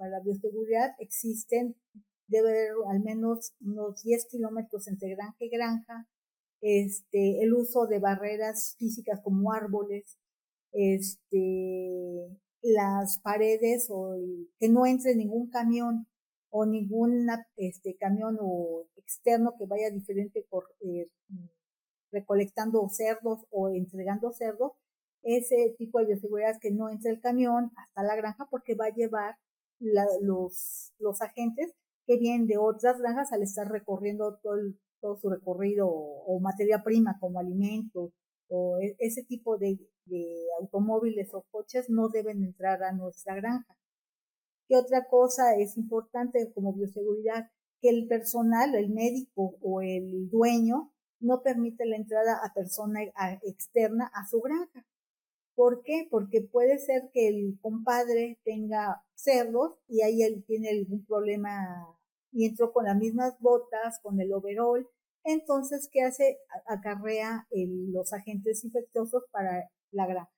para la bioseguridad existen, debe haber al menos unos 10 kilómetros entre granja y granja, este, el uso de barreras físicas como árboles, este, las paredes o que no entre ningún camión o ningún este, camión o externo que vaya diferente por, eh, recolectando cerdos o entregando cerdos, ese tipo de bioseguridad que no entre el camión hasta la granja porque va a llevar los, los agentes que vienen de otras granjas al estar recorriendo todo, todo su recorrido o, materia prima como alimentos o e, ese tipo de, de automóviles o coches no deben entrar a nuestra granja. ¿Qué otra cosa es importante como bioseguridad? Que el personal, el médico o el dueño no permite la entrada a persona externa a su granja. ¿Por qué? Porque puede ser que el compadre tenga cerdos y ahí él tiene algún problema y entró con las mismas botas, con el overall. Entonces, ¿qué hace? Acarrea los agentes infecciosos para la granja.